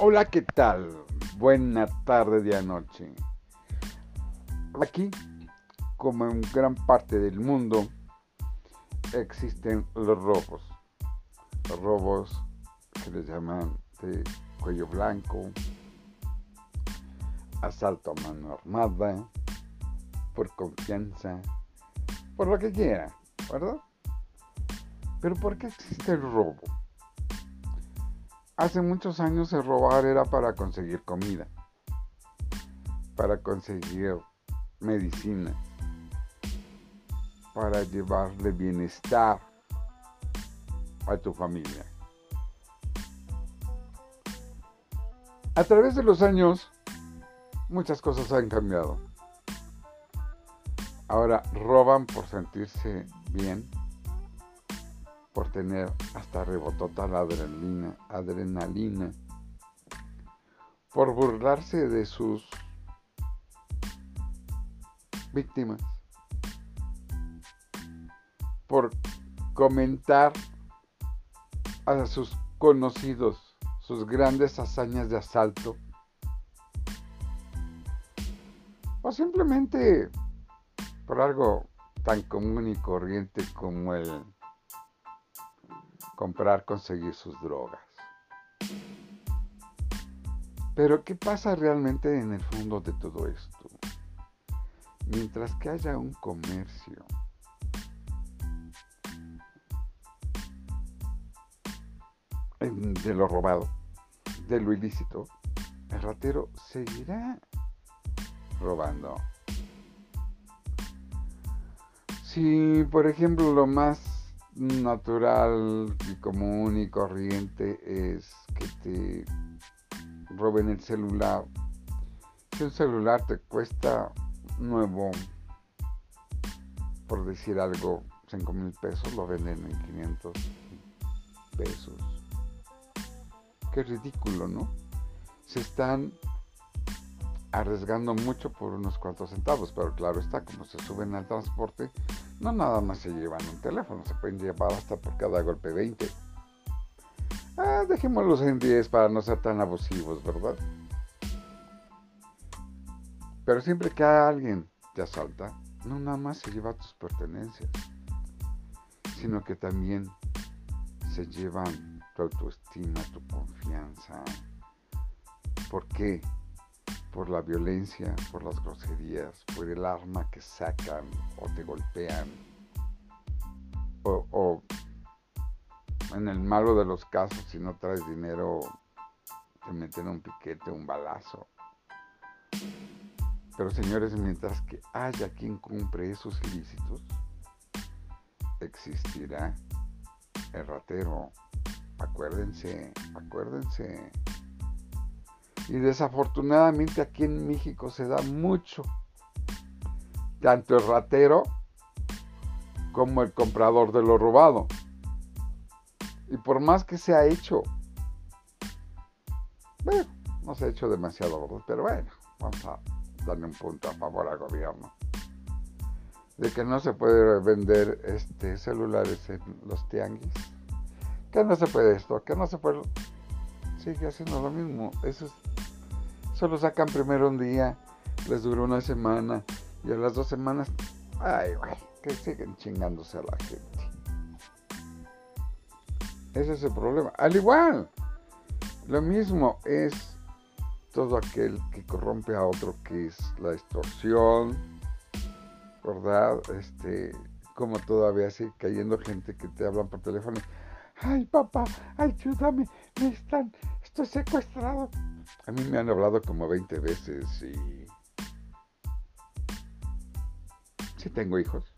Hola, ¿qué tal? Buena tarde, de anoche. Aquí, como en gran parte del mundo, existen los robos. Los robos que les llaman de cuello blanco, asalto a mano armada, por confianza, por lo que quiera, ¿verdad? Pero ¿por qué existe el robo? Hace muchos años el robar era para conseguir comida, para conseguir medicina, para llevarle bienestar a tu familia. A través de los años, muchas cosas han cambiado. Ahora roban por sentirse bien, por tener hasta rebotota la adrenalina, adrenalina, por burlarse de sus víctimas, por comentar a sus conocidos sus grandes hazañas de asalto, o simplemente por algo tan común y corriente como el comprar, conseguir sus drogas. Pero ¿qué pasa realmente en el fondo de todo esto? Mientras que haya un comercio de lo robado, de lo ilícito, el ratero seguirá robando. Si, por ejemplo, lo más natural y común y corriente es que te roben el celular. Si un celular te cuesta nuevo, por decir algo, 5 mil pesos, lo venden en 500 pesos. Qué ridículo, ¿no? Se están arriesgando mucho por unos cuantos centavos, pero claro está, como se suben al transporte, no nada más se llevan un teléfono, se pueden llevar hasta por cada golpe 20. Ah, dejémoslos en 10 para no ser tan abusivos, ¿verdad? Pero siempre que alguien te asalta, no nada más se lleva tus pertenencias, sino que también se llevan tu autoestima, tu confianza. ¿Por qué? Por la violencia, por las groserías, por el arma que sacan o te golpean, o, en el malo de los casos, si no traes dinero, te meten un piquete, un balazo. Pero señores, mientras que haya quien cumpre esos ilícitos, existirá el ratero. Acuérdense, acuérdense. Y desafortunadamente aquí en México se da mucho. Tanto el ratero como el comprador de lo robado. Y por más que se ha hecho, bueno, no se ha hecho demasiado, pero bueno, vamos a darle un punto a favor al gobierno. De que no se puede vender este celulares en los tianguis. Que no se puede esto, que no se puede. Sigue haciendo lo mismo. Eso es Solo sacan primero un día, les dura una semana y a las dos semanas, ay, güey, que siguen chingándose a la gente. Ese es el problema. Al igual, lo mismo es todo aquel que corrompe a otro, que es la extorsión, ¿verdad? Este, como todavía sigue cayendo gente que te hablan por teléfono. Ay, papá, ayúdame, me están, estoy secuestrado. A mí me han hablado como 20 veces y... Sí tengo hijos,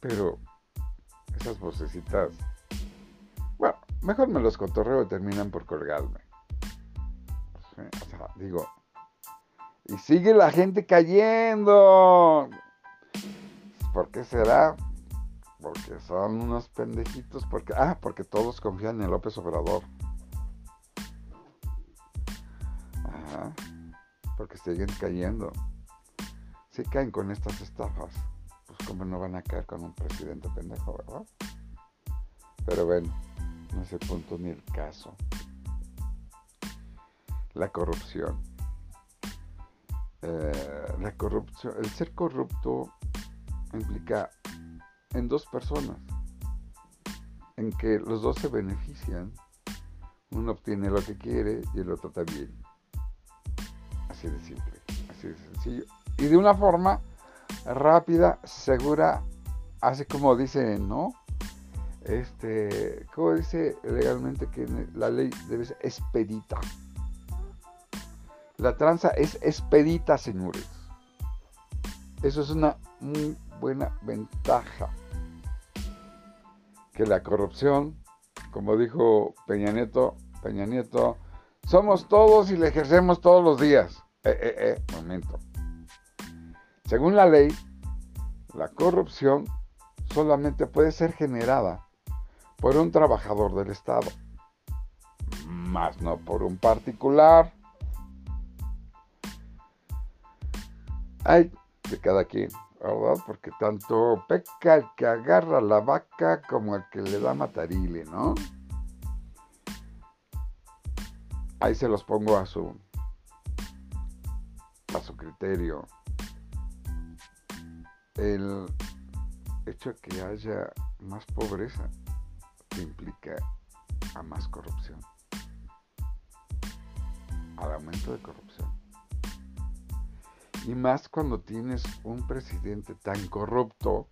pero esas vocecitas... Bueno, mejor me los cotorreo y terminan por colgarme. O sea, digo... Y sigue la gente cayendo. ¿Por qué será? Porque son unos pendejitos. Porque, ah, porque todos confían en López Obrador. Siguen cayendo. Si caen con estas estafas, pues como no van a caer con un presidente pendejo, ¿verdad? Pero bueno, no es el punto ni el caso. la corrupción. Eh, la corrupción, el ser corrupto implica en dos personas, en que los dos se benefician, uno obtiene lo que quiere y el otro también. Así de simple, así de sencillo. Y de una forma rápida, segura, así como dice, ¿no? Este, como dice legalmente que la ley debe ser expedita. La tranza es expedita, señores. Eso es una muy buena ventaja. Que la corrupción, como dijo Peña Nieto, Peña Nieto, somos todos y la ejercemos todos los días. Eh, eh, eh, momento. Según la ley, la corrupción solamente puede ser generada por un trabajador del Estado, más no por un particular. Hay de cada quien, ¿verdad? Porque tanto peca el que agarra la vaca como el que le da matarile, ¿no? Ahí se los pongo a su El hecho de que haya más pobreza implica a más corrupción, al aumento de corrupción. Y más cuando tienes un presidente tan corrupto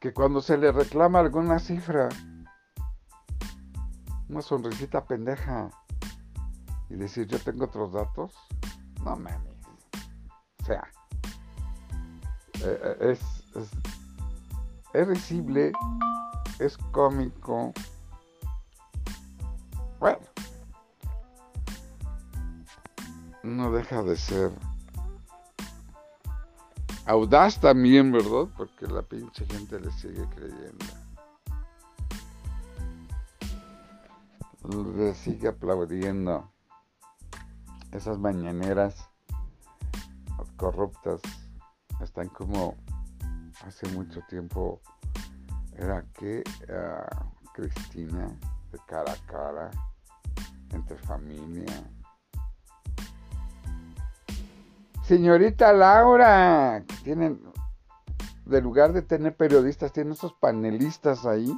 que cuando se le reclama alguna cifra, una sonrisita pendeja y decir yo tengo otros datos, no mames. O sea, eh, eh, es, es, es risible es cómico. Bueno, no deja de ser audaz también, ¿verdad? Porque la pinche gente le sigue creyendo. Le sigue aplaudiendo esas mañaneras corruptas. Están como hace mucho tiempo era que ah, Cristina de cara a cara, entre familia. Señorita Laura, tienen, de lugar de tener periodistas, tienen esos panelistas ahí.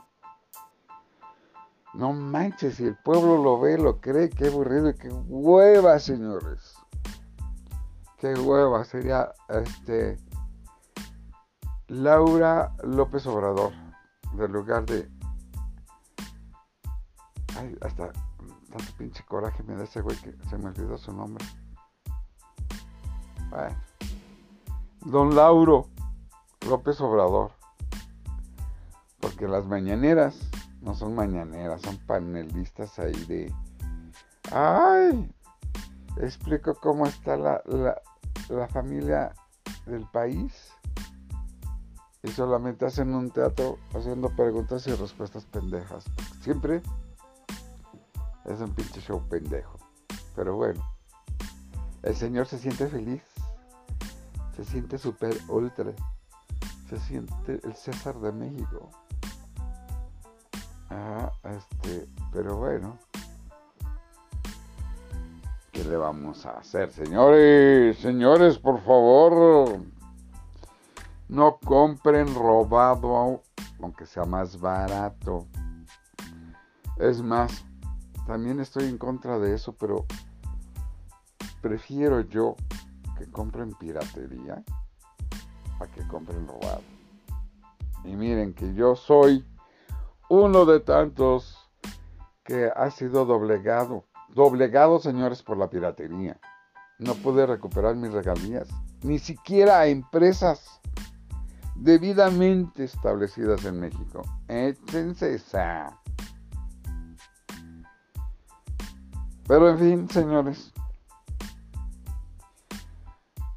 No manches, si el pueblo lo ve, lo cree, qué aburrido y qué hueva, señores. Qué hueva sería este Laura López Obrador del lugar de. Ay, hasta tanto pinche coraje me da ese güey que se me olvidó su nombre. Bueno. Don Lauro López Obrador. Porque las mañaneras no son mañaneras, son panelistas ahí de. ¡Ay! Explico cómo está la, la, la familia del país y solamente hacen un teatro haciendo preguntas y respuestas pendejas. Siempre es un pinche show pendejo. Pero bueno, el señor se siente feliz, se siente super ultra, se siente el César de México. Ah, este, pero bueno. ¿Qué le vamos a hacer, señores? Señores, por favor. No compren robado, aunque sea más barato. Es más, también estoy en contra de eso, pero prefiero yo que compren piratería a que compren robado. Y miren que yo soy uno de tantos que ha sido doblegado. Doblegado, señores, por la piratería. No pude recuperar mis regalías. Ni siquiera a empresas debidamente establecidas en México. Échense esa. Pero en fin, señores,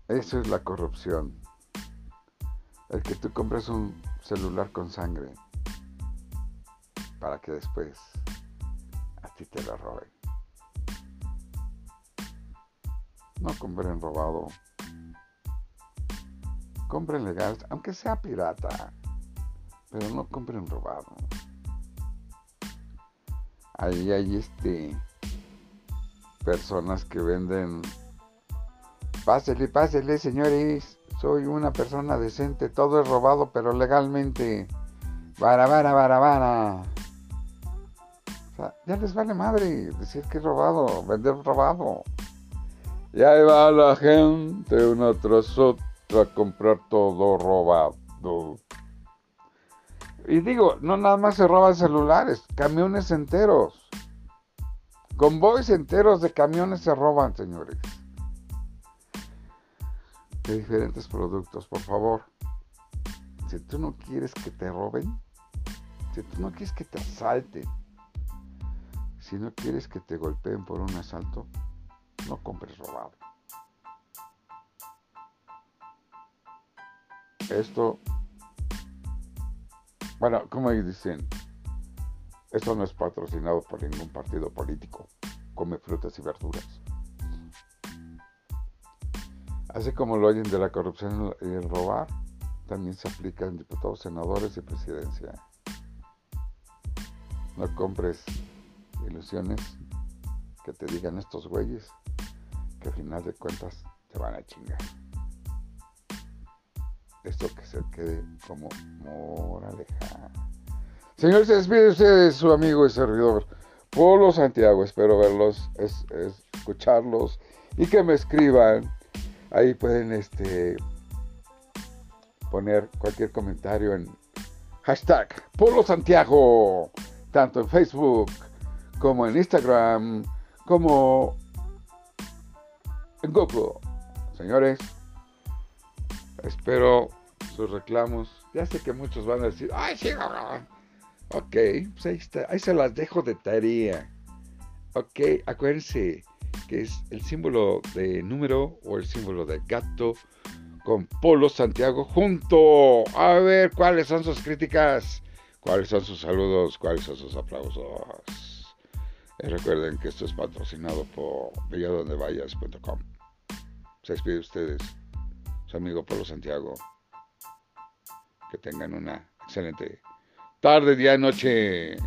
eso es la corrupción. El que tú compres un celular con sangre para que después a ti te lo roben. No compren robado compren legal, aunque sea pirata, pero no compren robado. Ahí hay este personas que venden. Pásele, pásele, señores. Soy una persona decente. Todo es robado, pero legalmente. Vara, vara, vara, vara. Ya les vale madre decir que es robado, vender robado. Y ahí va la gente una tras otra a comprar todo robado. Y digo, no nada más se roban celulares, camiones enteros. Convoys enteros de camiones se roban, señores. De diferentes productos, por favor. Si tú no quieres que te roben, si tú no quieres que te asalten, si no quieres que te golpeen por un asalto, no compres robado. Esto, bueno, como dicen, esto no es patrocinado por ningún partido político. Come frutas y verduras. Así como lo oyen de la corrupción y el robar, también se aplica en diputados, senadores y presidencia. No compres ilusiones que te digan estos güeyes que al final de cuentas te van a chingar. Esto que se quede como moraleja. Señor, se despide usted su amigo y servidor Polo Santiago. Espero verlos, es, escucharlos y que me escriban. Ahí pueden este, poner cualquier comentario en hashtag Polo Santiago, tanto en Facebook como en Instagram, como en GoPro. Señores, espero sus reclamos. Ya sé que muchos van a decir, ay, sí, Ok, pues ahí, está, ahí se las dejo de tarea. Ok, acuérdense que es el símbolo de número o el símbolo de gato con Polo Santiago junto. A ver cuáles son sus críticas, cuáles son sus saludos, cuáles son sus aplausos. Y recuerden que esto es patrocinado por villadondevayas.com. Se despide ustedes, su amigo Polo Santiago. Que tengan una excelente tarde, día, noche.